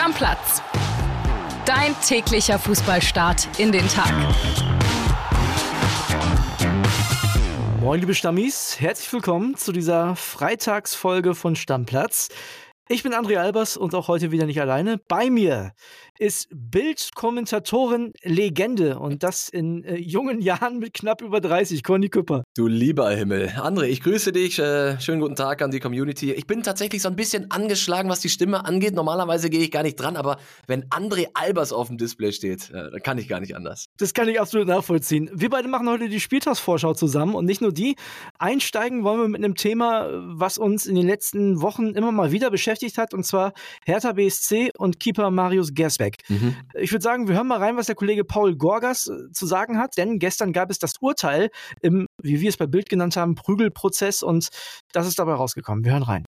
Stammplatz. Dein täglicher Fußballstart in den Tag. Moin, liebe Stammis, herzlich willkommen zu dieser Freitagsfolge von Stammplatz. Ich bin André Albers und auch heute wieder nicht alleine. Bei mir ist Bildkommentatorin Legende und das in äh, jungen Jahren mit knapp über 30, Conny Küpper. Du lieber Himmel. André, ich grüße dich. Äh, schönen guten Tag an die Community. Ich bin tatsächlich so ein bisschen angeschlagen, was die Stimme angeht. Normalerweise gehe ich gar nicht dran, aber wenn André Albers auf dem Display steht, äh, dann kann ich gar nicht anders. Das kann ich absolut nachvollziehen. Wir beide machen heute die Spieltagsvorschau zusammen und nicht nur die. Einsteigen wollen wir mit einem Thema, was uns in den letzten Wochen immer mal wieder beschäftigt hat, und zwar Hertha BSC und Keeper Marius Gersbeck. Mhm. Ich würde sagen, wir hören mal rein, was der Kollege Paul Gorgas äh, zu sagen hat, denn gestern gab es das Urteil im, wie wir es bei Bild genannt haben, Prügelprozess und das ist dabei rausgekommen. Wir hören rein.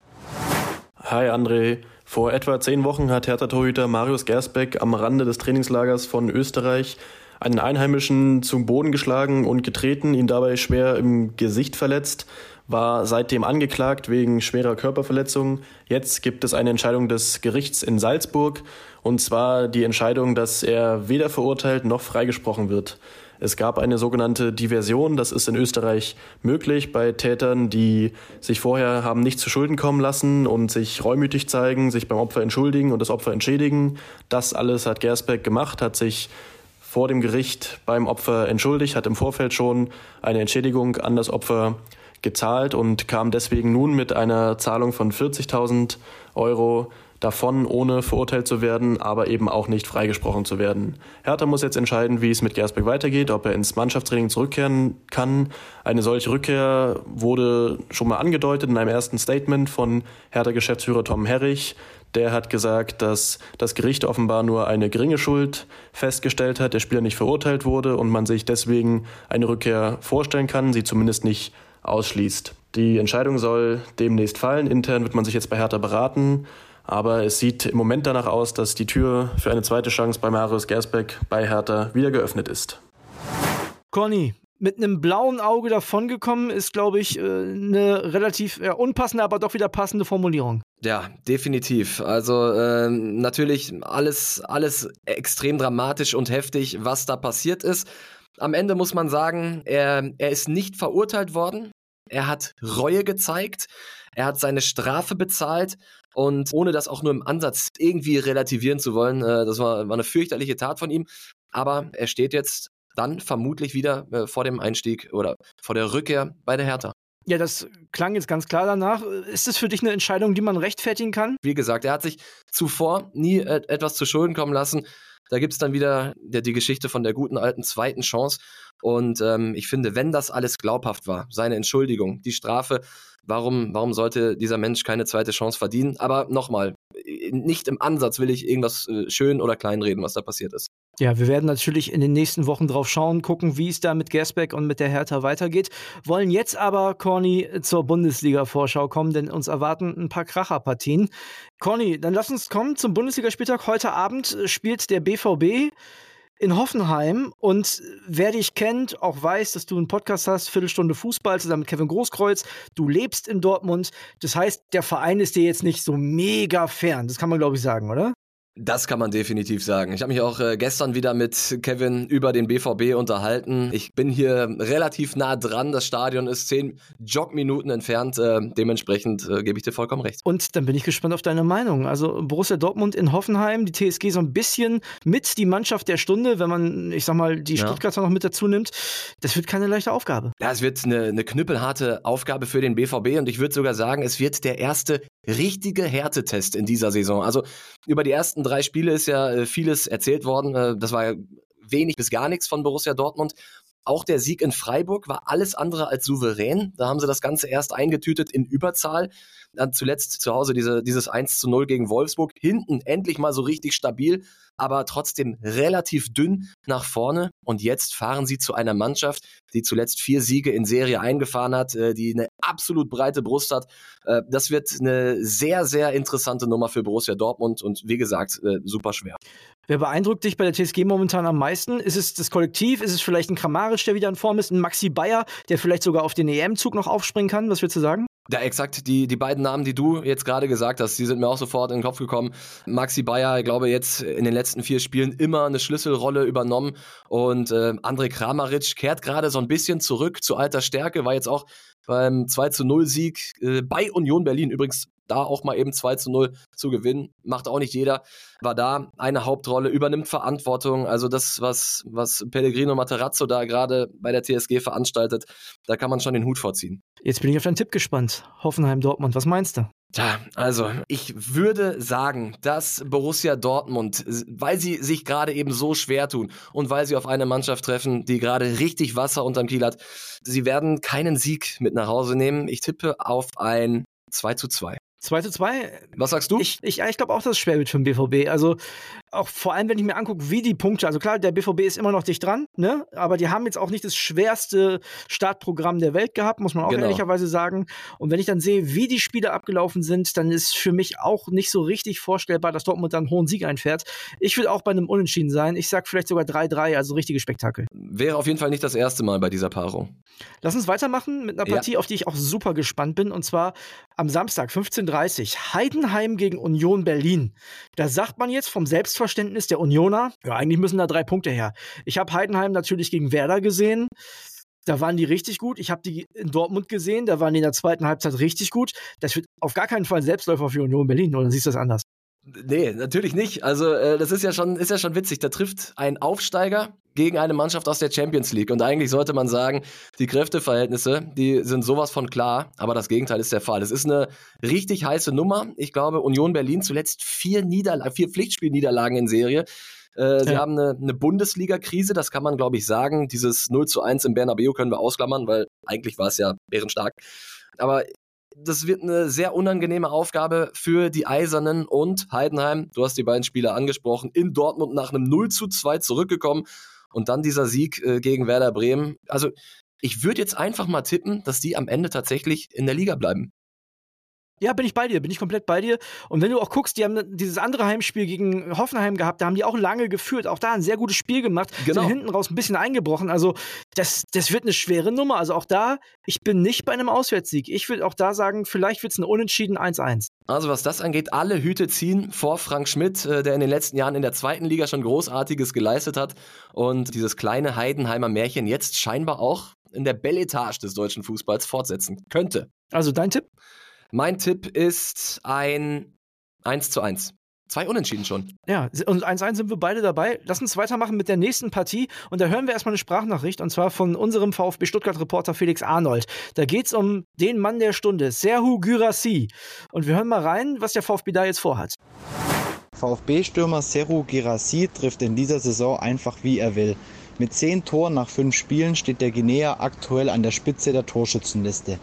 Hi André. Vor etwa zehn Wochen hat Hertha-Torhüter Marius Gersbeck am Rande des Trainingslagers von Österreich einen Einheimischen zum Boden geschlagen und getreten, ihn dabei schwer im Gesicht verletzt war seitdem angeklagt wegen schwerer Körperverletzung. Jetzt gibt es eine Entscheidung des Gerichts in Salzburg, und zwar die Entscheidung, dass er weder verurteilt noch freigesprochen wird. Es gab eine sogenannte Diversion, das ist in Österreich möglich bei Tätern, die sich vorher haben nicht zu Schulden kommen lassen und sich reumütig zeigen, sich beim Opfer entschuldigen und das Opfer entschädigen. Das alles hat Gersbeck gemacht, hat sich vor dem Gericht beim Opfer entschuldigt, hat im Vorfeld schon eine Entschädigung an das Opfer gezahlt und kam deswegen nun mit einer Zahlung von 40.000 Euro davon, ohne verurteilt zu werden, aber eben auch nicht freigesprochen zu werden. Hertha muss jetzt entscheiden, wie es mit Gersbeck weitergeht, ob er ins Mannschaftstraining zurückkehren kann. Eine solche Rückkehr wurde schon mal angedeutet in einem ersten Statement von Hertha-Geschäftsführer Tom Herrich. Der hat gesagt, dass das Gericht offenbar nur eine geringe Schuld festgestellt hat, der Spieler nicht verurteilt wurde und man sich deswegen eine Rückkehr vorstellen kann, sie zumindest nicht ausschließt. Die Entscheidung soll demnächst fallen. Intern wird man sich jetzt bei Hertha beraten. Aber es sieht im Moment danach aus, dass die Tür für eine zweite Chance bei Marius Gersbeck bei Hertha wieder geöffnet ist. Conny, mit einem blauen Auge davongekommen ist, glaube ich, äh, eine relativ unpassende, aber doch wieder passende Formulierung. Ja, definitiv. Also äh, natürlich alles, alles extrem dramatisch und heftig, was da passiert ist. Am Ende muss man sagen, er, er ist nicht verurteilt worden. Er hat Reue gezeigt. Er hat seine Strafe bezahlt. Und ohne das auch nur im Ansatz irgendwie relativieren zu wollen, äh, das war, war eine fürchterliche Tat von ihm. Aber er steht jetzt dann vermutlich wieder äh, vor dem Einstieg oder vor der Rückkehr bei der Hertha. Ja, das klang jetzt ganz klar danach. Ist es für dich eine Entscheidung, die man rechtfertigen kann? Wie gesagt, er hat sich zuvor nie äh, etwas zu Schulden kommen lassen. Da gibt es dann wieder der, die Geschichte von der guten alten zweiten Chance. Und ähm, ich finde, wenn das alles glaubhaft war, seine Entschuldigung, die Strafe, warum, warum sollte dieser Mensch keine zweite Chance verdienen? Aber nochmal, nicht im Ansatz will ich irgendwas äh, schön oder klein reden, was da passiert ist. Ja, wir werden natürlich in den nächsten Wochen drauf schauen, gucken, wie es da mit Gersbeck und mit der Hertha weitergeht. Wollen jetzt aber, Corny, zur Bundesliga-Vorschau kommen, denn uns erwarten ein paar Kracherpartien. Corny, dann lass uns kommen zum Bundesligaspieltag. Heute Abend spielt der BVB in Hoffenheim und wer dich kennt, auch weiß, dass du einen Podcast hast, Viertelstunde Fußball zusammen mit Kevin Großkreuz. Du lebst in Dortmund. Das heißt, der Verein ist dir jetzt nicht so mega fern. Das kann man, glaube ich, sagen, oder? Das kann man definitiv sagen. Ich habe mich auch äh, gestern wieder mit Kevin über den BVB unterhalten. Ich bin hier relativ nah dran. Das Stadion ist zehn Jogminuten entfernt. Äh, dementsprechend äh, gebe ich dir vollkommen recht. Und dann bin ich gespannt auf deine Meinung. Also Borussia Dortmund in Hoffenheim, die TSG so ein bisschen mit die Mannschaft der Stunde, wenn man, ich sag mal, die ja. Stuttgarter noch mit dazu nimmt. Das wird keine leichte Aufgabe. Ja, es wird eine, eine knüppelharte Aufgabe für den BVB und ich würde sogar sagen, es wird der erste richtige Härtetest in dieser Saison. Also über die ersten drei Spiele ist ja äh, vieles erzählt worden. Äh, das war ja wenig bis gar nichts von Borussia Dortmund. Auch der Sieg in Freiburg war alles andere als souverän. Da haben sie das Ganze erst eingetütet in Überzahl. Dann zuletzt zu Hause diese, dieses 1 zu 0 gegen Wolfsburg. Hinten endlich mal so richtig stabil, aber trotzdem relativ dünn nach vorne. Und jetzt fahren sie zu einer Mannschaft, die zuletzt vier Siege in Serie eingefahren hat, äh, die eine absolut breite Brust hat. Äh, das wird eine sehr, sehr interessante Nummer für Borussia Dortmund und wie gesagt, äh, super schwer. Wer beeindruckt dich bei der TSG momentan am meisten? Ist es das Kollektiv? Ist es vielleicht ein Kramaric, der wieder in Form ist? Ein Maxi Bayer, der vielleicht sogar auf den EM-Zug noch aufspringen kann? Was würdest du sagen? Ja, exakt. Die, die beiden Namen, die du jetzt gerade gesagt hast, die sind mir auch sofort in den Kopf gekommen. Maxi Bayer, ich glaube, jetzt in den letzten vier Spielen immer eine Schlüsselrolle übernommen. Und äh, André Kramaric kehrt gerade so ein bisschen zurück zu alter Stärke, war jetzt auch beim 2 zu 0 Sieg äh, bei Union Berlin übrigens da auch mal eben 2 zu 0 zu gewinnen, macht auch nicht jeder, war da eine Hauptrolle, übernimmt Verantwortung. Also das, was, was Pellegrino Materazzo da gerade bei der TSG veranstaltet, da kann man schon den Hut vorziehen. Jetzt bin ich auf deinen Tipp gespannt. Hoffenheim Dortmund, was meinst du? Tja, also ich würde sagen, dass Borussia Dortmund, weil sie sich gerade eben so schwer tun und weil sie auf eine Mannschaft treffen, die gerade richtig Wasser unterm Kiel hat, sie werden keinen Sieg mit nach Hause nehmen. Ich tippe auf ein 2 zu 2. 2 zu 2. Was sagst du? Ich, ich, ich glaube auch, dass es schwer wird für den BVB. Also auch vor allem, wenn ich mir angucke, wie die Punkte, also klar, der BVB ist immer noch dicht dran, ne? aber die haben jetzt auch nicht das schwerste Startprogramm der Welt gehabt, muss man auch genau. ehrlicherweise sagen. Und wenn ich dann sehe, wie die Spiele abgelaufen sind, dann ist für mich auch nicht so richtig vorstellbar, dass Dortmund dann einen hohen Sieg einfährt. Ich will auch bei einem Unentschieden sein. Ich sag vielleicht sogar 3-3, also richtige Spektakel. Wäre auf jeden Fall nicht das erste Mal bei dieser Paarung. Lass uns weitermachen mit einer Partie, ja. auf die ich auch super gespannt bin. Und zwar am Samstag, 15.30 Uhr, Heidenheim gegen Union Berlin. Da sagt man jetzt vom Selbstverständnis, Selbstverständnis der Unioner, ja, eigentlich müssen da drei Punkte her. Ich habe Heidenheim natürlich gegen Werder gesehen. Da waren die richtig gut. Ich habe die in Dortmund gesehen. Da waren die in der zweiten Halbzeit richtig gut. Das wird auf gar keinen Fall Selbstläufer für Union Berlin. Oder siehst du das anders? Nee, natürlich nicht. Also, äh, das ist ja schon, ist ja schon witzig. Da trifft ein Aufsteiger gegen eine Mannschaft aus der Champions League. Und eigentlich sollte man sagen, die Kräfteverhältnisse, die sind sowas von klar, aber das Gegenteil ist der Fall. Es ist eine richtig heiße Nummer. Ich glaube, Union Berlin zuletzt vier, Niederla vier Pflichtspielniederlagen in Serie. Äh, sie ja. haben eine, eine Bundesliga-Krise, das kann man, glaube ich, sagen. Dieses 0 zu 1 im Bernabeu können wir ausklammern, weil eigentlich war es ja bärenstark. Aber das wird eine sehr unangenehme Aufgabe für die Eisernen und Heidenheim. Du hast die beiden Spieler angesprochen. In Dortmund nach einem 0 zu 2 zurückgekommen und dann dieser Sieg äh, gegen Werder Bremen. Also ich würde jetzt einfach mal tippen, dass die am Ende tatsächlich in der Liga bleiben. Ja, bin ich bei dir, bin ich komplett bei dir. Und wenn du auch guckst, die haben dieses andere Heimspiel gegen Hoffenheim gehabt, da haben die auch lange geführt, auch da ein sehr gutes Spiel gemacht, genau. sind hinten raus ein bisschen eingebrochen. Also das, das wird eine schwere Nummer. Also auch da, ich bin nicht bei einem Auswärtssieg. Ich würde auch da sagen, vielleicht wird es ein Unentschieden 1-1. Also was das angeht, alle Hüte ziehen vor Frank Schmidt, äh, der in den letzten Jahren in der zweiten Liga schon Großartiges geleistet hat und dieses kleine Heidenheimer Märchen jetzt scheinbar auch in der Belletage des deutschen Fußballs fortsetzen könnte. Also dein Tipp? Mein Tipp ist ein 1 zu 1. Zwei Unentschieden schon. Ja, und 1-1 sind wir beide dabei. Lass uns weitermachen mit der nächsten Partie. Und da hören wir erstmal eine Sprachnachricht, und zwar von unserem VfB Stuttgart-Reporter Felix Arnold. Da geht es um den Mann der Stunde, Serhu Gyrassi. Und wir hören mal rein, was der VfB da jetzt vorhat. VfB-Stürmer Serhu Girassi trifft in dieser Saison einfach wie er will. Mit zehn Toren nach fünf Spielen steht der Guinea aktuell an der Spitze der Torschützenliste.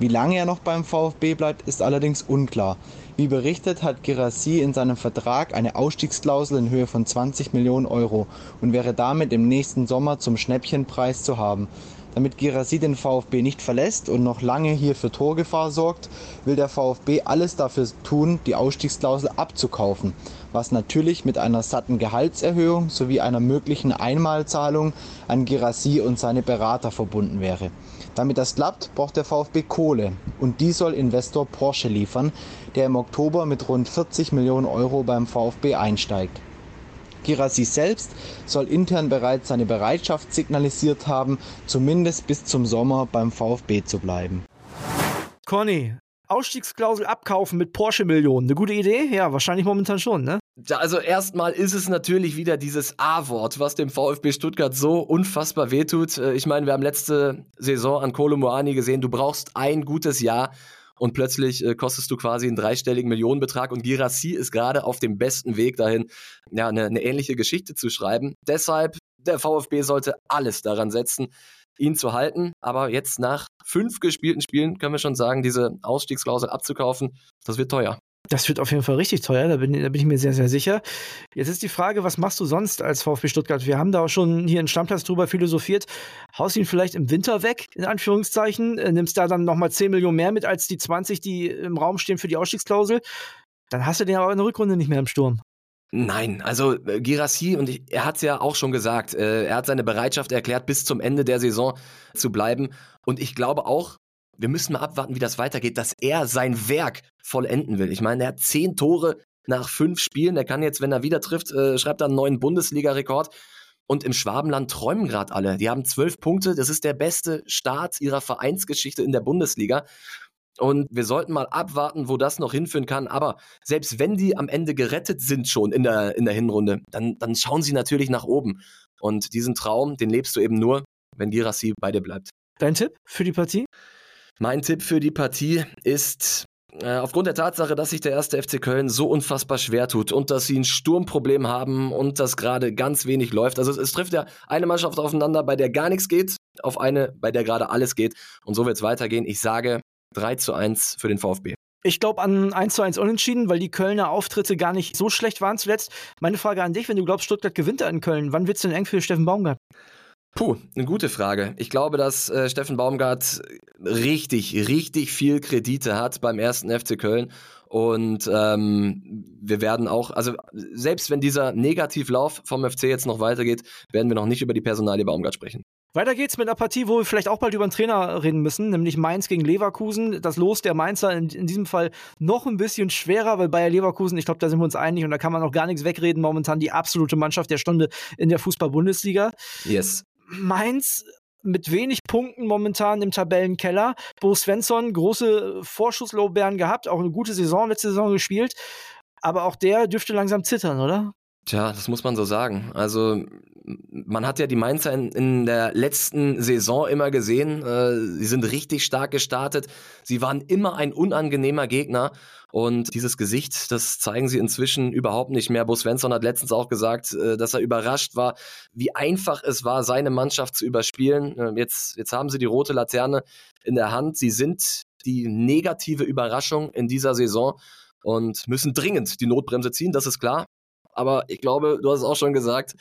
Wie lange er noch beim VfB bleibt, ist allerdings unklar. Wie berichtet, hat Girassi in seinem Vertrag eine Ausstiegsklausel in Höhe von 20 Millionen Euro und wäre damit im nächsten Sommer zum Schnäppchenpreis zu haben. Damit Girassi den VfB nicht verlässt und noch lange hier für Torgefahr sorgt, will der VfB alles dafür tun, die Ausstiegsklausel abzukaufen, was natürlich mit einer satten Gehaltserhöhung sowie einer möglichen Einmalzahlung an Girassi und seine Berater verbunden wäre. Damit das klappt, braucht der VfB Kohle und die soll Investor Porsche liefern, der im Oktober mit rund 40 Millionen Euro beim VfB einsteigt. Girassi selbst soll intern bereits seine Bereitschaft signalisiert haben, zumindest bis zum Sommer beim VfB zu bleiben. Conny, Ausstiegsklausel abkaufen mit Porsche-Millionen. Eine gute Idee? Ja, wahrscheinlich momentan schon, ne? Ja, also erstmal ist es natürlich wieder dieses A-Wort, was dem VfB Stuttgart so unfassbar wehtut. Äh, ich meine, wir haben letzte Saison an Kolo Moani gesehen, du brauchst ein gutes Jahr und plötzlich äh, kostest du quasi einen dreistelligen Millionenbetrag und Girassi ist gerade auf dem besten Weg dahin, ja, eine, eine ähnliche Geschichte zu schreiben. Deshalb, der VfB sollte alles daran setzen, ihn zu halten. Aber jetzt nach fünf gespielten Spielen können wir schon sagen, diese Ausstiegsklausel abzukaufen, das wird teuer. Das wird auf jeden Fall richtig teuer, da bin, da bin, ich mir sehr, sehr sicher. Jetzt ist die Frage, was machst du sonst als VfB Stuttgart? Wir haben da auch schon hier in Stammplatz drüber philosophiert. Haust ihn vielleicht im Winter weg, in Anführungszeichen, äh, nimmst da dann nochmal 10 Millionen mehr mit als die 20, die im Raum stehen für die Ausstiegsklausel. Dann hast du den aber in der Rückrunde nicht mehr im Sturm. Nein, also äh, Girassi, und ich, er hat es ja auch schon gesagt, äh, er hat seine Bereitschaft erklärt, bis zum Ende der Saison zu bleiben. Und ich glaube auch, wir müssen mal abwarten, wie das weitergeht, dass er sein Werk vollenden will. Ich meine, er hat zehn Tore nach fünf Spielen. Er kann jetzt, wenn er wieder trifft, äh, schreibt er einen neuen Bundesliga-Rekord. Und im Schwabenland träumen gerade alle. Die haben zwölf Punkte. Das ist der beste Start ihrer Vereinsgeschichte in der Bundesliga. Und wir sollten mal abwarten, wo das noch hinführen kann. Aber selbst wenn die am Ende gerettet sind schon in der, in der Hinrunde, dann, dann schauen sie natürlich nach oben. Und diesen Traum, den lebst du eben nur, wenn Girassi bei dir bleibt. Dein Tipp für die Partie? Mein Tipp für die Partie ist äh, aufgrund der Tatsache, dass sich der erste FC Köln so unfassbar schwer tut und dass sie ein Sturmproblem haben und dass gerade ganz wenig läuft. Also es, es, trifft ja eine Mannschaft aufeinander, bei der gar nichts geht, auf eine, bei der gerade alles geht. Und so wird es weitergehen. Ich sage 3 zu 1 für den VfB. Ich glaube an 1 zu 1 Unentschieden, weil die Kölner Auftritte gar nicht so schlecht waren zuletzt. Meine Frage an dich, wenn du glaubst, Stuttgart gewinnt in Köln, wann wird es denn eng für Steffen Baumgart? Puh, eine gute Frage. Ich glaube, dass äh, Steffen Baumgart richtig, richtig viel Kredite hat beim ersten FC Köln. Und ähm, wir werden auch, also selbst wenn dieser Negativlauf vom FC jetzt noch weitergeht, werden wir noch nicht über die Personalie Baumgart sprechen. Weiter geht's mit einer Partie, wo wir vielleicht auch bald über einen Trainer reden müssen, nämlich Mainz gegen Leverkusen. Das Los der Mainzer in, in diesem Fall noch ein bisschen schwerer, weil Bayer Leverkusen, ich glaube, da sind wir uns einig und da kann man auch gar nichts wegreden. Momentan die absolute Mannschaft der Stunde in der Fußball-Bundesliga. Yes. Mainz mit wenig Punkten momentan im Tabellenkeller. Bo Svensson, große Vorschusslorbeeren gehabt, auch eine gute Saison, letzte Saison gespielt. Aber auch der dürfte langsam zittern, oder? Tja, das muss man so sagen. Also man hat ja die Mainzer in, in der letzten Saison immer gesehen. Äh, sie sind richtig stark gestartet. Sie waren immer ein unangenehmer Gegner. Und dieses Gesicht, das zeigen sie inzwischen überhaupt nicht mehr. Bo Svensson hat letztens auch gesagt, äh, dass er überrascht war, wie einfach es war, seine Mannschaft zu überspielen. Äh, jetzt, jetzt haben sie die rote Laterne in der Hand. Sie sind die negative Überraschung in dieser Saison und müssen dringend die Notbremse ziehen, das ist klar. Aber ich glaube, du hast es auch schon gesagt,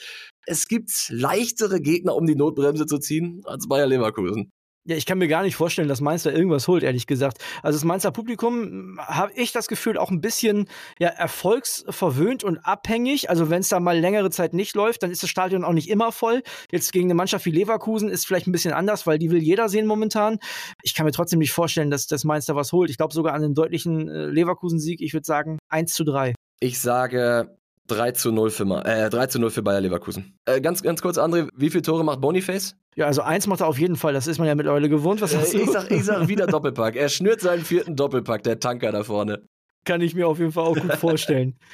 es gibt leichtere Gegner, um die Notbremse zu ziehen, als Bayer Leverkusen. Ja, ich kann mir gar nicht vorstellen, dass Mainz da irgendwas holt, ehrlich gesagt. Also das Mainzer Publikum habe ich das Gefühl auch ein bisschen ja, erfolgsverwöhnt und abhängig. Also wenn es da mal längere Zeit nicht läuft, dann ist das Stadion auch nicht immer voll. Jetzt gegen eine Mannschaft wie Leverkusen ist vielleicht ein bisschen anders, weil die will jeder sehen momentan. Ich kann mir trotzdem nicht vorstellen, dass das Mainz da was holt. Ich glaube sogar an einen deutlichen äh, Leverkusen-Sieg. Ich würde sagen 1 zu 3. Ich sage 3 zu 0 für, äh, 3 zu 0 für Bayer Leverkusen. Äh, ganz, ganz kurz, André, wie viele Tore macht Boniface? Ja, also eins macht er auf jeden Fall, das ist man ja mittlerweile gewohnt. Was hast du? Ich sag, ich sag wieder Doppelpack. Er schnürt seinen vierten Doppelpack, der Tanker da vorne. Kann ich mir auf jeden Fall auch gut vorstellen.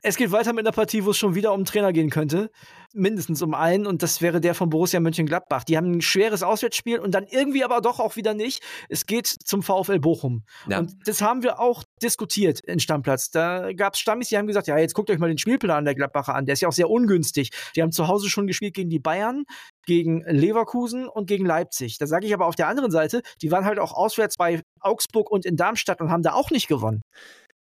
Es geht weiter mit einer Partie, wo es schon wieder um Trainer gehen könnte. Mindestens um einen, und das wäre der von Borussia Mönchengladbach. Die haben ein schweres Auswärtsspiel und dann irgendwie aber doch auch wieder nicht. Es geht zum VfL Bochum. Ja. Und das haben wir auch diskutiert in Stammplatz. Da gab es Stammis, die haben gesagt, ja, jetzt guckt euch mal den Spielplan der Gladbacher an. Der ist ja auch sehr ungünstig. Die haben zu Hause schon gespielt gegen die Bayern, gegen Leverkusen und gegen Leipzig. Da sage ich aber auf der anderen Seite, die waren halt auch auswärts bei Augsburg und in Darmstadt und haben da auch nicht gewonnen.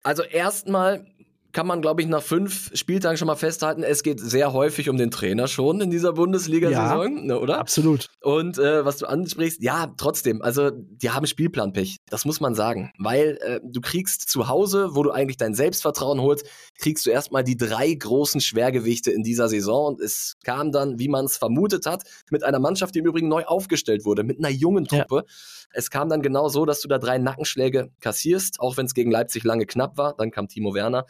Also erstmal kann man, glaube ich, nach fünf Spieltagen schon mal festhalten, es geht sehr häufig um den Trainer schon in dieser Bundesliga-Saison, ja, ne, oder? Absolut. Und äh, was du ansprichst, ja, trotzdem, also die haben Spielplanpech, das muss man sagen, weil äh, du kriegst zu Hause, wo du eigentlich dein Selbstvertrauen holst, kriegst du erstmal die drei großen Schwergewichte in dieser Saison und es kam dann, wie man es vermutet hat, mit einer Mannschaft, die im Übrigen neu aufgestellt wurde, mit einer jungen Truppe. Ja. Es kam dann genau so, dass du da drei Nackenschläge kassierst, auch wenn es gegen Leipzig lange knapp war, dann kam Timo Werner.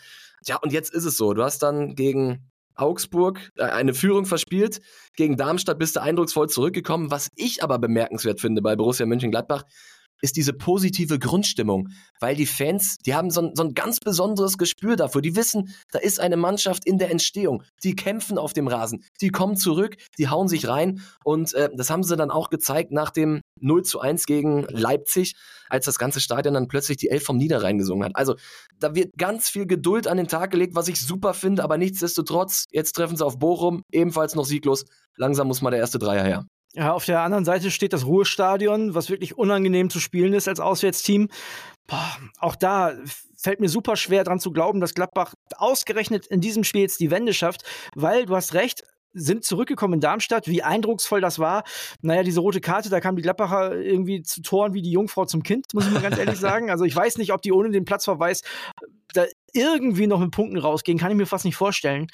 Ja, und jetzt ist es so. Du hast dann gegen Augsburg äh, eine Führung verspielt. Gegen Darmstadt bist du eindrucksvoll zurückgekommen. Was ich aber bemerkenswert finde bei Borussia Mönchengladbach, ist diese positive Grundstimmung, weil die Fans, die haben so ein, so ein ganz besonderes Gespür dafür. Die wissen, da ist eine Mannschaft in der Entstehung. Die kämpfen auf dem Rasen, die kommen zurück, die hauen sich rein und äh, das haben sie dann auch gezeigt nach dem 0 zu 1 gegen Leipzig, als das ganze Stadion dann plötzlich die Elf vom Niederrhein gesungen hat. Also da wird ganz viel Geduld an den Tag gelegt, was ich super finde, aber nichtsdestotrotz, jetzt treffen sie auf Bochum, ebenfalls noch sieglos. Langsam muss mal der erste Dreier her. Ja, auf der anderen Seite steht das Ruhestadion, was wirklich unangenehm zu spielen ist als Auswärtsteam. Boah, auch da fällt mir super schwer dran zu glauben, dass Gladbach ausgerechnet in diesem Spiel jetzt die Wende schafft, weil du hast recht, sind zurückgekommen in Darmstadt, wie eindrucksvoll das war. Naja, diese rote Karte, da kam die Gladbacher irgendwie zu Toren wie die Jungfrau zum Kind, muss ich mal ganz ehrlich sagen. Also ich weiß nicht, ob die ohne den Platzverweis da irgendwie noch mit Punkten rausgehen, kann ich mir fast nicht vorstellen.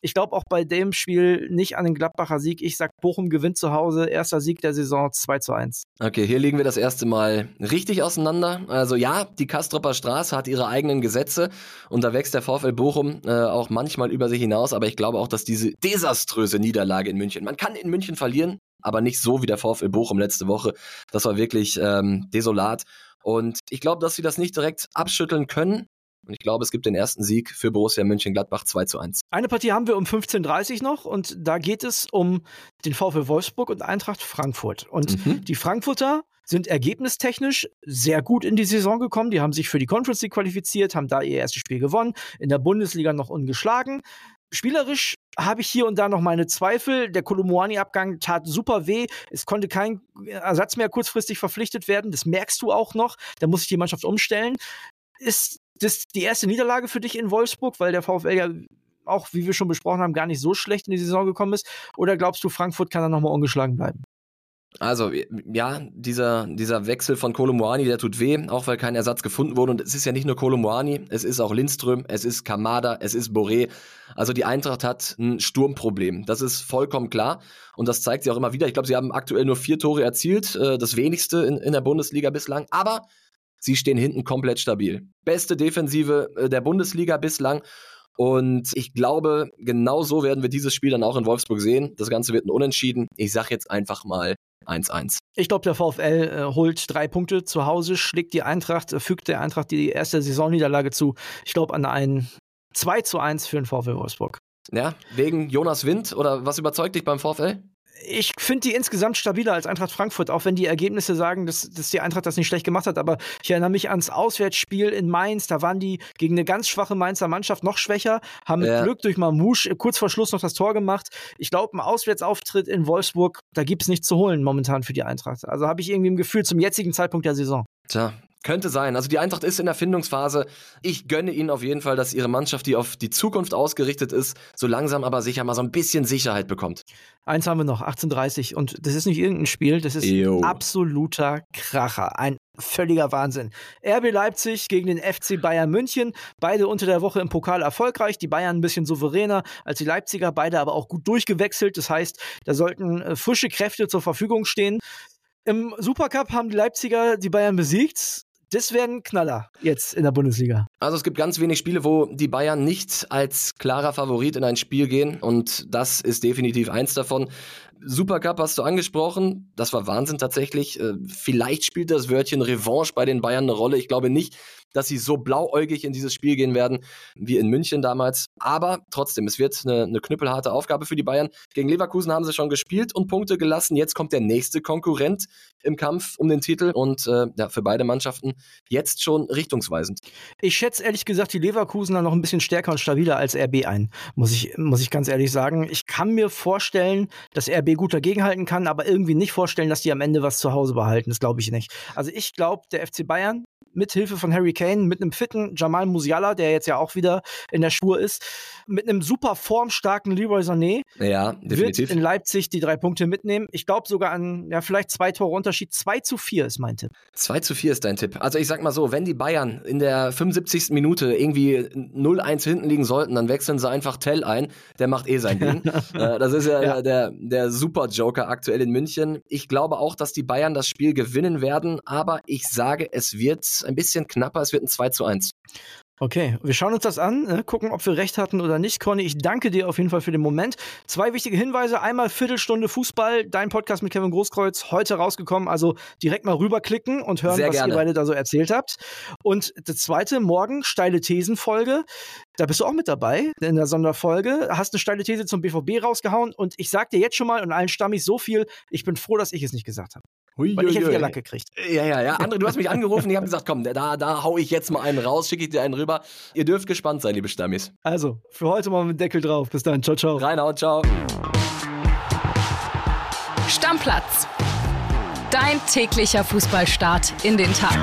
Ich glaube auch bei dem Spiel nicht an den Gladbacher Sieg. Ich sag, Bochum gewinnt zu Hause. Erster Sieg der Saison 2 zu 1. Okay, hier liegen wir das erste Mal richtig auseinander. Also ja, die Kastropper Straße hat ihre eigenen Gesetze und da wächst der VfL Bochum äh, auch manchmal über sich hinaus. Aber ich glaube auch, dass diese desaströse Niederlage in München, man kann in München verlieren, aber nicht so wie der VfL Bochum letzte Woche. Das war wirklich ähm, desolat. Und ich glaube, dass sie das nicht direkt abschütteln können. Und ich glaube, es gibt den ersten Sieg für Borussia Mönchengladbach 2 zu 1. Eine Partie haben wir um 15.30 Uhr noch und da geht es um den VfL Wolfsburg und Eintracht Frankfurt. Und mhm. die Frankfurter sind ergebnistechnisch sehr gut in die Saison gekommen. Die haben sich für die Conference League qualifiziert, haben da ihr erstes Spiel gewonnen, in der Bundesliga noch ungeschlagen. Spielerisch habe ich hier und da noch meine Zweifel. Der Kolumuani-Abgang tat super weh. Es konnte kein Ersatz mehr kurzfristig verpflichtet werden. Das merkst du auch noch. Da muss sich die Mannschaft umstellen. Ist das die erste Niederlage für dich in Wolfsburg, weil der VfL ja auch, wie wir schon besprochen haben, gar nicht so schlecht in die Saison gekommen ist? Oder glaubst du, Frankfurt kann da nochmal ungeschlagen bleiben? Also, ja, dieser, dieser Wechsel von Kolomuani, der tut weh, auch weil kein Ersatz gefunden wurde. Und es ist ja nicht nur Kolomuani, es ist auch Lindström, es ist Kamada, es ist Boré. Also die Eintracht hat ein Sturmproblem. Das ist vollkommen klar. Und das zeigt sie auch immer wieder. Ich glaube, sie haben aktuell nur vier Tore erzielt, äh, das wenigste in, in der Bundesliga bislang. Aber sie stehen hinten komplett stabil. Beste Defensive äh, der Bundesliga bislang. Und ich glaube, genau so werden wir dieses Spiel dann auch in Wolfsburg sehen. Das Ganze wird ein Unentschieden. Ich sage jetzt einfach mal 1-1. Ich glaube, der VfL äh, holt drei Punkte zu Hause, schlägt die Eintracht, äh, fügt der Eintracht die erste Saisonniederlage zu. Ich glaube an ein 2 1 für den VfL Wolfsburg. Ja, wegen Jonas Wind oder was überzeugt dich beim VfL? Ich finde die insgesamt stabiler als Eintracht Frankfurt, auch wenn die Ergebnisse sagen, dass, dass die Eintracht das nicht schlecht gemacht hat. Aber ich erinnere mich ans Auswärtsspiel in Mainz. Da waren die gegen eine ganz schwache Mainzer Mannschaft noch schwächer, haben mit ja. Glück durch Mamouche kurz vor Schluss noch das Tor gemacht. Ich glaube, ein Auswärtsauftritt in Wolfsburg, da gibt es nichts zu holen momentan für die Eintracht. Also habe ich irgendwie ein Gefühl zum jetzigen Zeitpunkt der Saison. Tja, könnte sein. Also die Eintracht ist in der Findungsphase. Ich gönne ihnen auf jeden Fall, dass ihre Mannschaft, die auf die Zukunft ausgerichtet ist, so langsam aber sicher mal so ein bisschen Sicherheit bekommt. Eins haben wir noch, 18:30 und das ist nicht irgendein Spiel, das ist Eyo. absoluter Kracher, ein völliger Wahnsinn. RB Leipzig gegen den FC Bayern München, beide unter der Woche im Pokal erfolgreich, die Bayern ein bisschen souveräner als die Leipziger, beide aber auch gut durchgewechselt. Das heißt, da sollten äh, frische Kräfte zur Verfügung stehen. Im Supercup haben die Leipziger die Bayern besiegt das werden Knaller jetzt in der Bundesliga. Also es gibt ganz wenig Spiele, wo die Bayern nicht als klarer Favorit in ein Spiel gehen und das ist definitiv eins davon. Supercup hast du angesprochen, das war Wahnsinn tatsächlich. Äh, vielleicht spielt das Wörtchen Revanche bei den Bayern eine Rolle. Ich glaube nicht, dass sie so blauäugig in dieses Spiel gehen werden wie in München damals. Aber trotzdem, es wird eine, eine knüppelharte Aufgabe für die Bayern. Gegen Leverkusen haben sie schon gespielt und Punkte gelassen. Jetzt kommt der nächste Konkurrent im Kampf um den Titel und äh, ja, für beide Mannschaften jetzt schon richtungsweisend. Ich schätze ehrlich gesagt die Leverkusener noch ein bisschen stärker und stabiler als RB ein, muss ich, muss ich ganz ehrlich sagen. Ich kann mir vorstellen, dass RB gut dagegenhalten kann, aber irgendwie nicht vorstellen, dass die am Ende was zu Hause behalten. Das glaube ich nicht. Also ich glaube, der FC Bayern mit Hilfe von Harry Kane, mit einem fitten Jamal Musiala, der jetzt ja auch wieder in der Spur ist, mit einem super formstarken Leroy Sané, ja, definitiv. wird in Leipzig die drei Punkte mitnehmen. Ich glaube sogar an, ja, vielleicht zwei Tore Unterschied. 2 zu 4 ist mein Tipp. 2 zu 4 ist dein Tipp. Also ich sag mal so, wenn die Bayern in der 75. Minute irgendwie 0-1 hinten liegen sollten, dann wechseln sie einfach Tell ein. Der macht eh sein Ding. äh, das ist ja, ja, der, der Super-Joker aktuell in München. Ich glaube auch, dass die Bayern das Spiel gewinnen werden, aber ich sage, es wird ein bisschen knapper, es wird ein 2 zu 1. Okay, wir schauen uns das an, ne? gucken, ob wir recht hatten oder nicht. Conny, ich danke dir auf jeden Fall für den Moment. Zwei wichtige Hinweise. Einmal Viertelstunde Fußball, dein Podcast mit Kevin Großkreuz, heute rausgekommen. Also direkt mal rüberklicken und hören, Sehr was gerne. ihr beide da so erzählt habt. Und das zweite, morgen steile Thesenfolge. Da bist du auch mit dabei in der Sonderfolge. Hast eine steile These zum BVB rausgehauen. Und ich sag dir jetzt schon mal und allen Stammis so viel, ich bin froh, dass ich es nicht gesagt habe. Hui, Weil ich hätte wieder Lack gekriegt. Ja, ja, ja. André, du hast mich angerufen, ich habe gesagt, komm, da, da hau ich jetzt mal einen raus, schicke ich dir einen rüber. Ihr dürft gespannt sein, liebe Stammis. Also, für heute mal mit Deckel drauf. Bis dann. Ciao, ciao. Reinhaut, ciao. Stammplatz. Dein täglicher Fußballstart in den Tag.